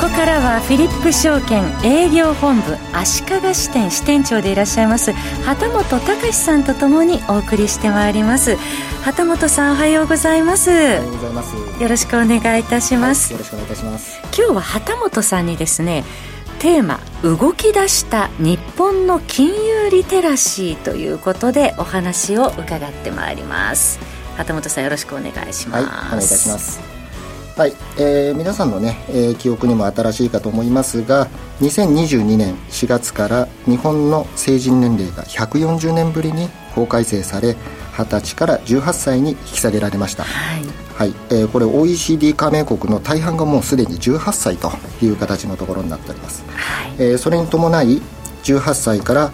ここからはフィリップ証券営業本部足利支店支店長でいらっしゃいます旗本隆さんとともにお送りしてまいります。旗本さんおはようございます。おはようございます。よろしくお願いいたします、はい、よろしくお願いいたします。今日は旗本さんにですねテーマ「動き出した日本の金融リテラシー」ということでお話を伺ってまいります。旗本さんよろしくお願いします、はい、お願いいたしますはい、えー、皆さんのね、えー、記憶にも新しいかと思いますが2022年4月から日本の成人年齢が140年ぶりに法改正され20歳から18歳に引き下げられました、はい。はいえー、これ OECD 加盟国の大半がもうすでに18歳という形のところになっております、はい、えー、それに伴い18歳から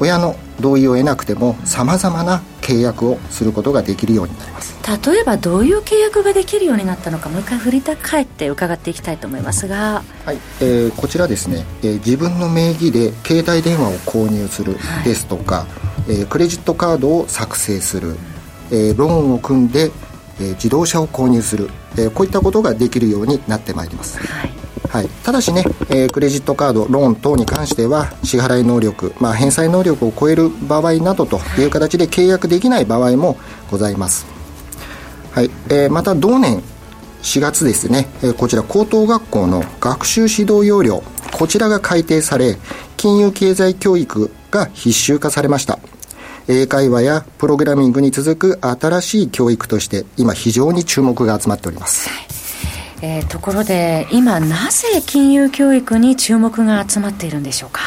親の同意を得なくてもさまざまな契約をすることができるようになります。例えばどういう契約ができるようになったのかもう一回振り返って伺っていきたいと思いますが、はい。えー、こちらですね、えー、自分の名義で携帯電話を購入するですとか、はい、えー、クレジットカードを作成する、えー、ローンを組んでえ自動車を購入する、えこういったことができるようになってまいります、はいはい、ただしね、えー、クレジットカード、ローン等に関しては支払い能力、まあ、返済能力を超える場合などという形で契約できない場合もございます、はい。えー、また同年4月ですね、えー、こちら高等学校の学習指導要領こちらが改定され金融経済教育が必修化されました。英会話やプログラミングに続く新しい教育として今非常に注目が集まっております、えー、ところで今なぜ金融教育に注目が集まっているんでしょうか？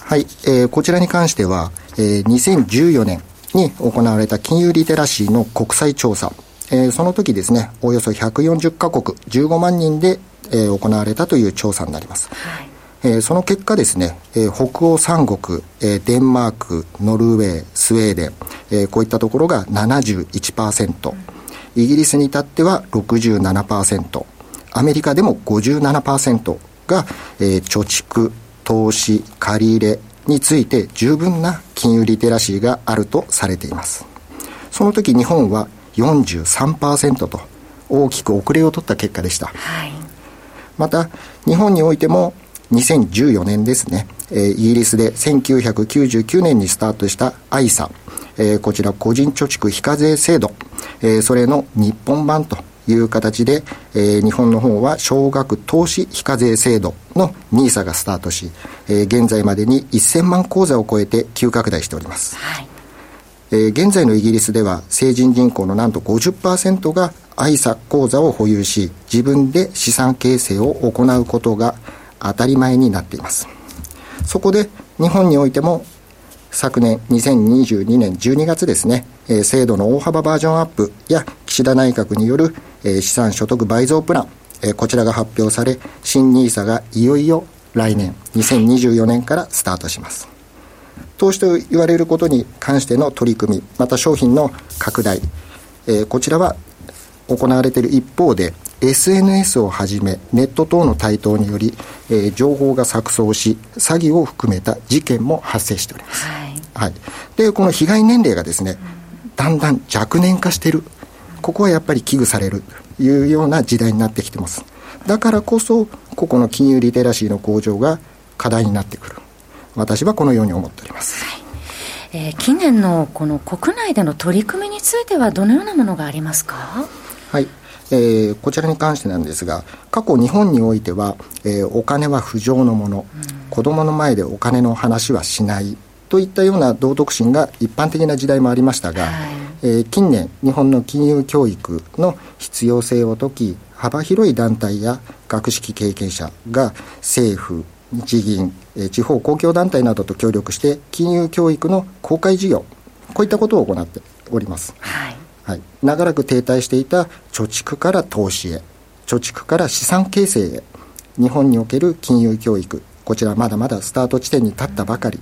はい、えー、こちらに関しては、えー、2014年に行われた金融リテラシーの国際調査。えー、その時ですね、およそ140カ国15万人で、えー、行われたという調査になります。はい。えー、その結果ですね、えー、北欧三国、えー、デンマーク、ノルウェー、スウェーデン、えー、こういったところが71%、イギリスに至っては67%、アメリカでも57%が、えー、貯蓄、投資、借り入れについて十分な金融リテラシーがあるとされています。その時日本は43%と大きく遅れを取った結果でした。はい、また、日本においても2014年ですね、えー、イギリスで1999年にスタートした ISA、えー、こちら個人貯蓄非課税制度、えー、それの日本版という形で、えー、日本の方は少額投資非課税制度の NISA がスタートし、えー、現在までに1000万口座を超えて急拡大しております。はいえー、現在のイギリスでは成人人口のなんと50%が ISA 口座を保有し自分で資産形成を行うことが当たり前になっています。そこで日本においても昨年2022年12月ですね、えー、制度の大幅バージョンアップや岸田内閣による、えー、資産所得倍増プラン、えー、こちらが発表され、新 NISA がいよいよ来年2024年からスタートします。投資と言われることに関しての取り組み、また商品の拡大、えー、こちらは行われている一方で、SNS をはじめネット等の台頭により、えー、情報が錯綜し詐欺を含めた事件も発生しております、はい、はい、でこの被害年齢がですね、だんだん若年化しているここはやっぱり危惧されるというような時代になってきてます。だからこそここの金融リテラシーの向上が課題になってくる。私はこのように思っております、はい。えー、近年のこの国内での取り組みについてはどのようなものがありますか？はい。えー、こちらに関してなんですが過去日本においては、えー、お金は不浄のもの、うん、子供の前でお金の話はしない。といったような道徳心が一般的な時代もありましたが、はい、えー、近年日本の金融教育の必要性を説き幅広い団体や学識経験者が政府日銀、え地方公共団体などと協力して金融教育の公開事業こういったことを行っております。はい。はい、長らく停滞していた貯蓄から投資へ貯蓄から資産形成へ日本における金融教育こちらまだまだスタート地点に立ったばかり。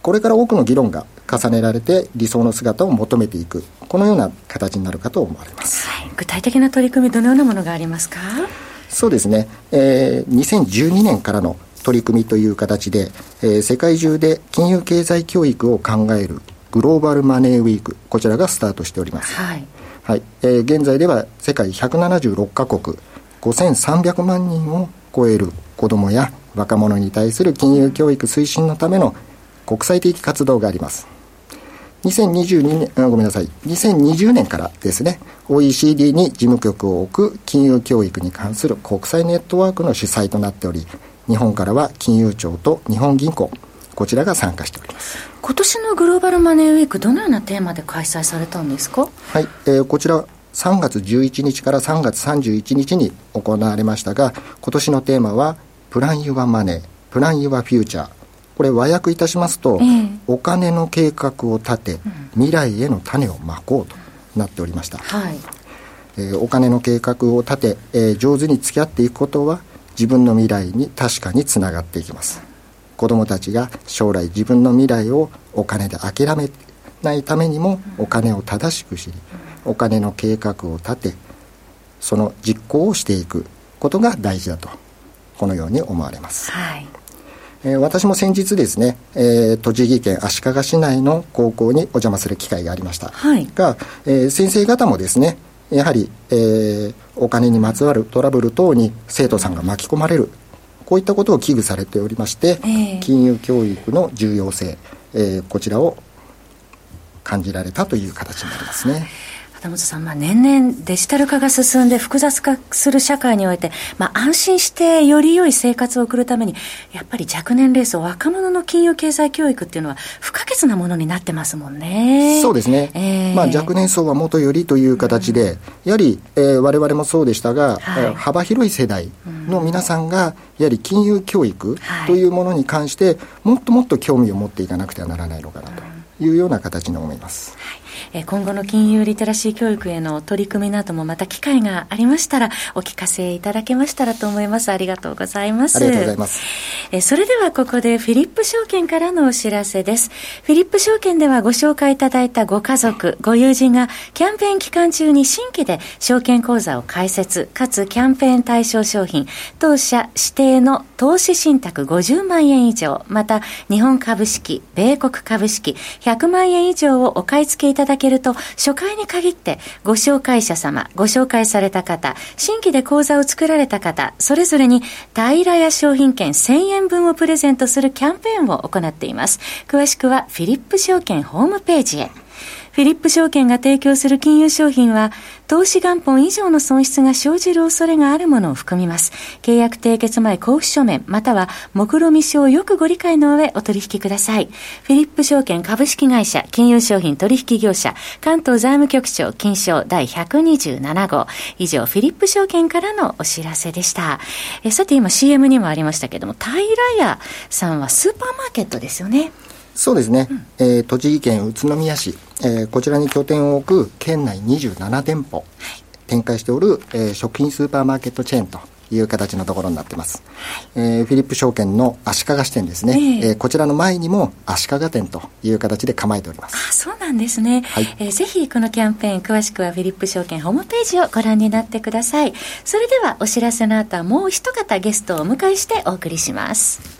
これから多くの議論が重ねられて理想の姿を求めていく。このような形になるかと思われます、はい、具体的な取り組みどのようなものがありますか？そうですね、えー、2012年からの取り組みという形で、えー、世界中で金融経済教育を考えるグローバルマネーウィークこちらがスタートしております、はい。はい。えー、現在では世界176カ国5300万人を超える子どもや若者に対する金融教育推進のための国際的活動があります2022年あごめんなさい。2020年からですね OECD に事務局を置く金融教育に関する国際ネットワークの主催となっており日本からは金融庁と日本銀行こちらが参加しております。今年のグローバルマネーウィークどのようなテーマで開催されたんですか？はい、えー、こちら3月11日から3月31日に行われましたが今年のテーマはプランユアマネープランユアフューチャーこれ和訳いたしますと、えー、お金の計画を立て、未来への種をまこうとなっておりました、はい。えー、お金の計画を立て、えー、上手に付き合っていくことは自分の未来に確かにつながっていきます。子どもたちが将来自分の未来をお金で諦めないためにもお金を正しく知りお金の計画を立てその実行をしていくことが大事だとこのように思われます、はいえー、私も先日ですね、えー、栃木県足利市内の高校にお邪魔する機会がありました、はい、が、えー、先生方もですねやはり、えー、お金にまつわるトラブル等に生徒さんが巻き込まれるこういったことを危惧されておりまして、えー、金融教育の重要性、えー、こちらを感じられたという形になりますね。田本さん、まあ、年々デジタル化が進んで複雑化する社会において、まあ、安心してより良い生活を送るために、やっぱり若年齢層、若者の金融経済教育っていうのは不可欠なものになってますもんね。そうですね。えー、まあ、若年層はもとよりという形で、うん、やはり、えー、我々もそうでしたが、はい、幅広い世代の皆さんが、やはり金融教育というものに関して、もっともっと興味を持っていかなくてはならないのかなというような形に思います。はい。え今後の金融リテラシー教育への取り組みなどもまた機会がありましたらお聞かせいただけましたらと思います。ありがとうございます。ありがとうございます。えそれではここでフィリップ証券からのお知らせです。フィリップ証券ではご紹介いただいたご家族ご友人がキャンペーン期間中に新規で証券口座を開設かつキャンペーン対象商品当社指定の投資信託50万円以上また日本株式米国株式100 100万円以上をお買い付けいただけると、初回に限ってご紹介者様、ご紹介された方、新規で口座を作られた方、それぞれに平屋商品券1000円分をプレゼントするキャンペーンを行っています。詳しくはフィリップ証券ホームページへ。フィリップ証券が提供する金融商品は、投資元本以上の損失が生じる恐れがあるものを含みます。契約締結前交付書面、または目論見書をよくご理解の上お取引ください。フィリップ証券株式会社、金融商品取引業者、関東財務局長、金賞第127号。以上、フィリップ証券からのお知らせでした。えさて今 CM にもありましたけども、平屋さんはスーパーマーケットですよね。そうですね、うん、えー、栃木県宇都宮市、えー、こちらに拠点を置く県内27店舗、はい、展開しておる、えー、食品スーパーマーケットチェーンという形のところになってます、はい、えー、フィリップ証券の足利支店ですね、えー、えー、こちらの前にも足利店という形で構えております。あそうなんですね、はい。えー、ぜひこのキャンペーン詳しくはフィリップ証券ホームページをご覧になってください。それではお知らせの後はもう一方ゲストをお迎えしてお送りします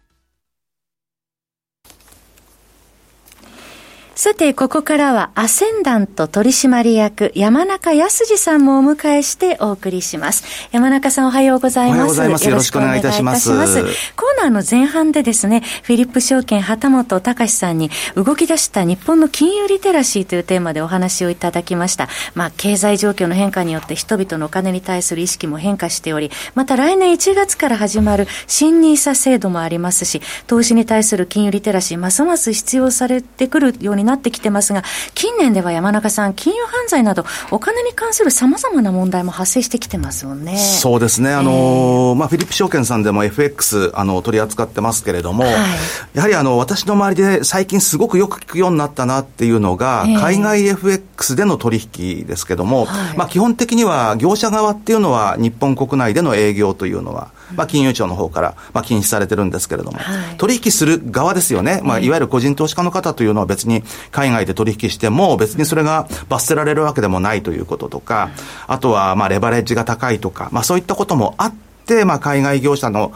さて、ここからはアセンダント取締役山中康二さんもお迎えしてお送りします。山中さんおはようございます。おはようございます。よろしくお願いいたします。コーナーの前半でですね、フィリップ証券旗本隆さんに動き出した日本の金融リテラシーというテーマでお話をいただきました。まあ、経済状況の変化によって人々のお金に対する意識も変化しており、また来年1月から始まる新 NISA 制度もありますし、投資に対する金融リテラシー、ますます必要されてくるようになってきてますが、近年では山中さん、金融犯罪など、お金に関するさまざまな問題も発生してきてますよね。そうですね。あの、えー、まあ、フィリップ証券さんでも FX、あの、取り扱ってますけれども、はい、やはりあの、私の周りで最近すごくよく聞くようになったなっていうのが、えー、海外 FX での取引ですけども、はい、まあ、基本的には業者側っていうのは日本国内での営業というのは、まあ、金融庁の方から、まあ、禁止されてるんですけれども、はい、取引する側ですよね、まあ、いわゆる個人投資家の方というのは別に海外で取引しても、別にそれが罰せられるわけでもないということとか、あとは、まあ、レバレッジが高いとか、まあ、そういったこともあって、まあ、海外業者の、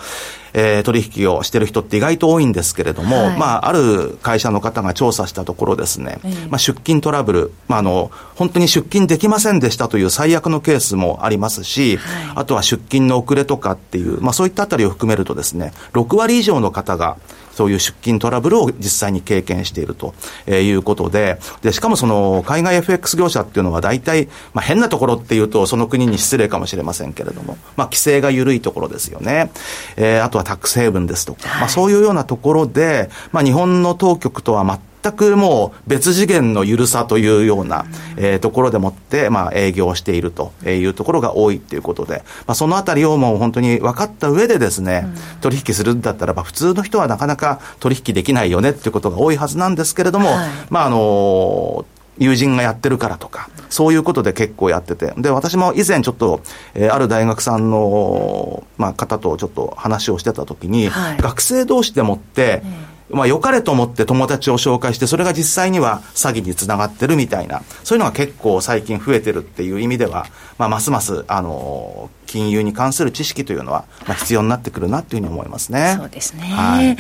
えー、取引をしてる人って意外と多いんですけれども、はい、まあ、ある会社の方が調査したところですね、まあ、出勤トラブル、まあ、あの、本当に出勤できませんでしたという最悪のケースもありますし、はい、あとは出勤の遅れとかっていう、まあ、そういったあたりを含めるとですね、6割以上の方が、そういう出勤トラブルを実際に経験しているということで、で、しかもその海外 FX 業者っていうのは大体、まあ変なところっていうとその国に失礼かもしれませんけれども、まあ規制が緩いところですよね。えー、あとはタックスヘイブンですとか、まあそういうようなところで、まあ日本の当局とは全全くもう別次元の緩さというような、えー、ところでもって、まあ、営業しているというところが多いということで、まあ、そのあたりをもう本当に分かった上でですね、取引するんだったらば、普通の人はなかなか取引できないよねっていうことが多いはずなんですけれども、はい、まあ、あの友人がやってるからとか、そういうことで結構やってて。で、私も以前ちょっと、えー、ある大学さんの、まあ、方とちょっと話をしてたときに、はい、学生同士でもって、まあ、良かれと思って友達を紹介して、それが実際には詐欺につながってるみたいな、そういうのが結構最近増えてるっていう意味では、まあ、ますます、あの、金融に関する知識というのは、まあ、必要になってくるなというふうに思いますね。そうですね。はい、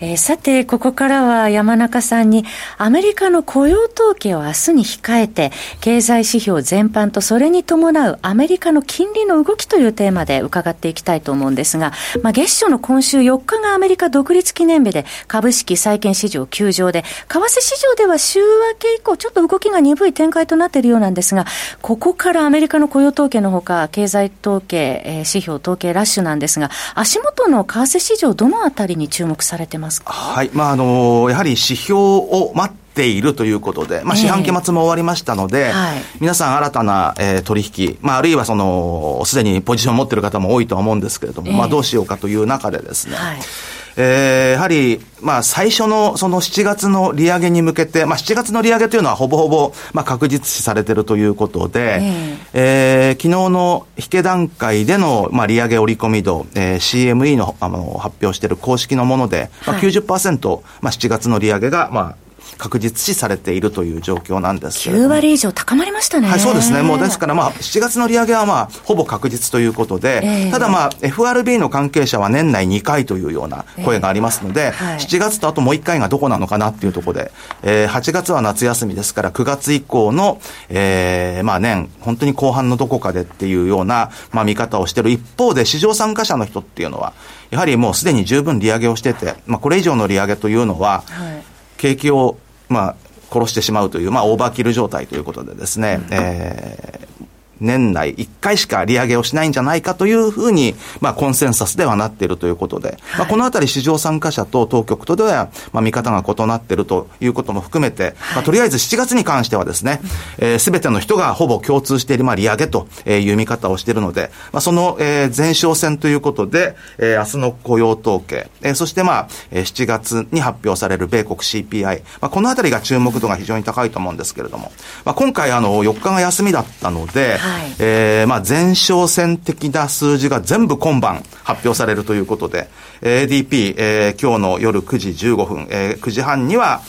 えー、さて、ここからは山中さんに、アメリカの雇用統計を明日に控えて、経済指標全般とそれに伴うアメリカの金利の動きというテーマで伺っていきたいと思うんですが、まあ、月初の今週4日がアメリカ独立記念日で、株式債券市場休場で、為替市場では週明け以降、ちょっと動きが鈍い展開となっているようなんですが、ここからアメリカの雇用統計のほか、経済統計、えー、指標統計ラッシュなんですが、足元の為替市場、どのあたりに注目されてますか？はい、まああのやはり指標を待っているということで、まあ、四半期末も終わりましたので、えーはい、皆さん新たな、えー、取引、まあ、あるいはその、すでにポジションを持っている方も多いとは思うんですけれども、えー、まあ、どうしようかという中でですね、はいえー、やはり、まあ、最初のその7月の利上げに向けて、まあ、7月の利上げというのはほぼほぼ、まあ、確実視されているということで、えー、えー、昨日の引け段階での、まあ、利上げ織り込み度、えー、CME のあの発表している公式のもので、まあ90%、はい、まあ、7月の利上げが、まあ、確実視されているという状況なんです。けれ9割以上高まりましたね。はい、そうですね。もうですから、まあ、7月の利上げはまあ、ほぼ確実ということで、えー、ただまあ、FRB の関係者は年内2回というような声がありますので、えーはい、7月とあともう1回がどこなのかなっていうところで、えー、8月は夏休みですから、9月以降の、えー、まあ年、本当に後半のどこかでっていうような、まあ見方をしている。一方で、市場参加者の人っていうのは、やはりもうすでに十分利上げをしてて、まあこれ以上の利上げというのは、はい。景気をまあ、殺してしまうという、まあ、オーバーキル状態ということでですね、えー、年内1回しか利上げをしないんじゃないかというふうに、まあ、コンセンサスではなっているということで、はい、まあ、このあたり市場参加者と当局とでは、まあ、見方が異なっているということも含めて、はい、まあ、とりあえず7月に関してはですね、す、えー、べ、ての人がほぼ共通している、まあ、利上げという見方をしているので、まあ、その、えー、前哨戦ということで、えー、明日の雇用統計、えー、そしてまあ、7月に発表される米国 CPI、まあ、このあたりが注目度が非常に高いと思うんですけれども、まあ、今回あの、4日が休みだったので、はい、えー、まあ、前哨戦的な数字が全部今晩発表されるということで、ADP、えー、今日の夜9時15分、えー、9時半には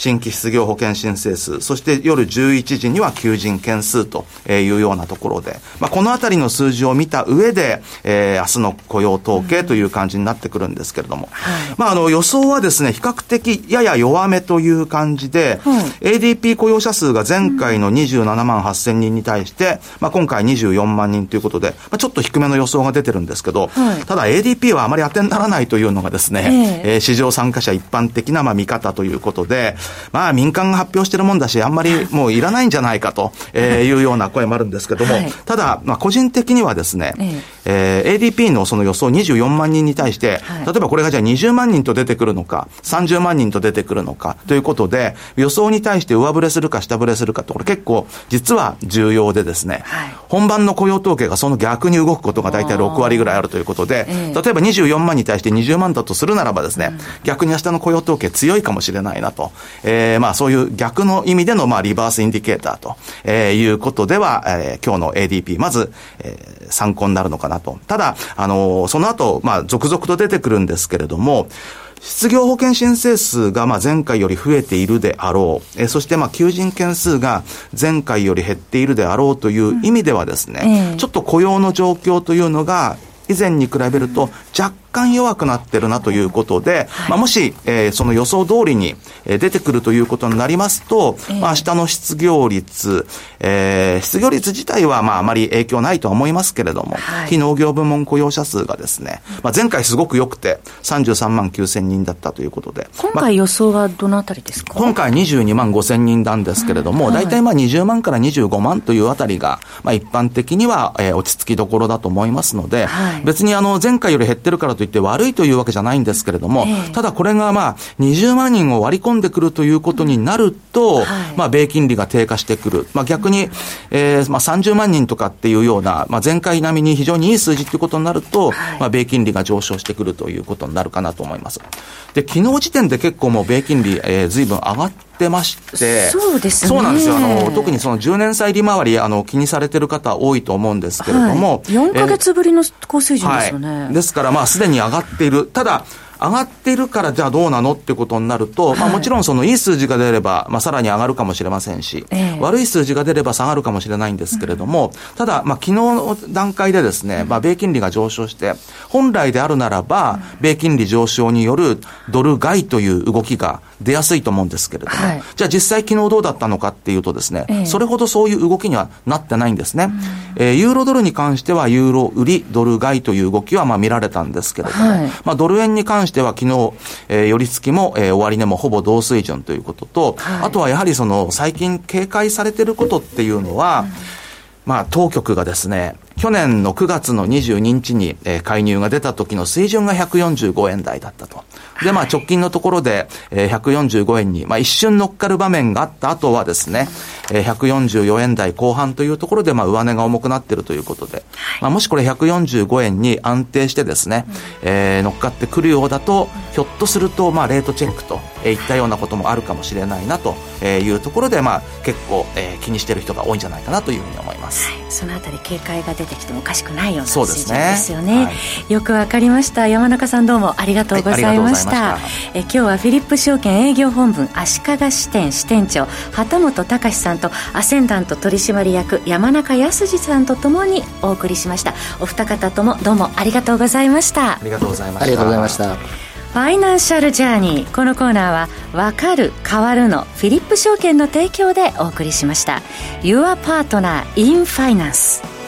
新規失業保険申請数、そして夜11時には求人件数というようなところで、まあ、このあたりの数字を見た上で、えー、明日の雇用統計という感じになってくるんですけれども、はい、まあ、あの予想はですね、比較的やや弱めという感じで、はい、ADP 雇用者数が前回の27万8000人に対して、まあ、今回24万人ということで、まあ、ちょっと低めの予想が出てるんですけど、はい、ただ ADP はあまり当てにならないというのがですね、えー、えー、市場参加者一般的なまあ見方ということで、まあ民間が発表してるもんだし、あんまりもういらないんじゃないかとい。うような声もあるんですけども、はい、ただ、まあ個人的にはですね、えー、ADP のその予想24万人に対して、はい、例えばこれがじゃあ20万人と出てくるのか、30万人と出てくるのかということで、予想に対して上振れするか下振れするかと、これ結構実は重要でですね、はい、本番の雇用統計がその逆に動くことが大体6割ぐらいあるということで、例えば24万に対して20万だとするならばですね、逆に明日の雇用統計強いかもしれないなと、えー、まあそういう逆の意味でのまあリバースインディケーターと、えー、いうことでは、えー、今日の ADP、まず、えー、参考になるのかなと。ただ、あのー、その後、まあ続々と出てくるんですけれども、失業保険申請数がまあ前回より増えているであろう、えそしてまあ求人件数が前回より減っているであろうという意味ではですね、うん。えー、ちょっと雇用の状況というのが以前に比べると若干弱くなってるなということで、はい、まあ、もし、えー、その予想通りに、えー、出てくるということになりますと、えー、まあ、明日の失業率、えー、失業率自体は、まあ、あまり影響ないとは思いますけれども、はい、非農業部門雇用者数がですね、まあ、前回すごく良くて、33万9千人だったということで。今回予想はどのあたりですか、まあ、今回22万5千人なんですけれども、大体まあ20万から25万というあたりが、まあ、一般的には、えー、落ち着きどころだと思いますので、はい、別にあの、前回より減ってるからといって悪いというわけじゃないんですけれども、えー、ただこれがまあ、20万人を割り込んでくるということになると、はい、まあ、米金利が低下してくる。まあ、逆に、えー、まあ、30万人とかっていうような、まあ、前回並みに非常にいい数字ということになると、はい、まあ、米金利が上昇してくるということになるかなと思います。で、昨日時点で結構もう米金利、えー、随分上がってまして、そうですね。そうなんですよ。あの、特にその10年債利回り、あの、気にされてる方多いと思うんですけれども。はい、4か月ぶりの高水準ですよね。はい、ですから、まあ、すでに上がっている。ただ、上がってるからじゃあどうなのってことになると、はい、まあもちろんそのいい数字が出れば、まあさらに上がるかもしれませんし、えー、悪い数字が出れば下がるかもしれないんですけれども、うん、ただ、まあ昨日の段階でですね、まあ米金利が上昇して、本来であるならば、米金利上昇によるドル買いという動きが出やすいと思うんですけれども、はい、じゃあ実際昨日どうだったのかっていうとですね、えー、それほどそういう動きにはなってないんですね。うん、えー、ユーロドルに関してはユーロ売りドル買いという動きはまあ見られたんですけれども、はい、まあドル円に関しては昨日、えー、寄り付きも、えー、終値もほぼ同水準ということと、はい、あとはやはりその最近警戒されていることっていうのは、うん、まあ当局がですね、去年の9月の22日に、えー、介入が出た時の水準が145円台だったと。で、まあ直近のところで、えー、145円に、まあ一瞬乗っかる場面があった後はですね、えー、144円台後半というところで、まあ上値が重くなっているということで、まあもしこれ145円に安定してですね、えー、乗っかってくるようだと、ひょっとすると、まあレートチェックと、えー、いったようなこともあるかもしれないなというところで、まあ結構、えー、気にしている人が多いんじゃないかなというふうに思います。はい、そのあたり警戒が出てきてもおかしくないような水準ですよね、ねはい、よくわかりました。山中さんどうもありがとうございました、はい、え今日はフィリップ証券営業本部足利支店支店長旗本隆さんとアセンダント取締役山中康さんとともにお送りしました。お二方ともどうもありがとうございました。ありがとうございました。ありがとうございましたファイナンシャルジャーニーこのコーナーは「わかる変わる」のフィリップ証券の提供でお送りしました。Your Partner in Finance.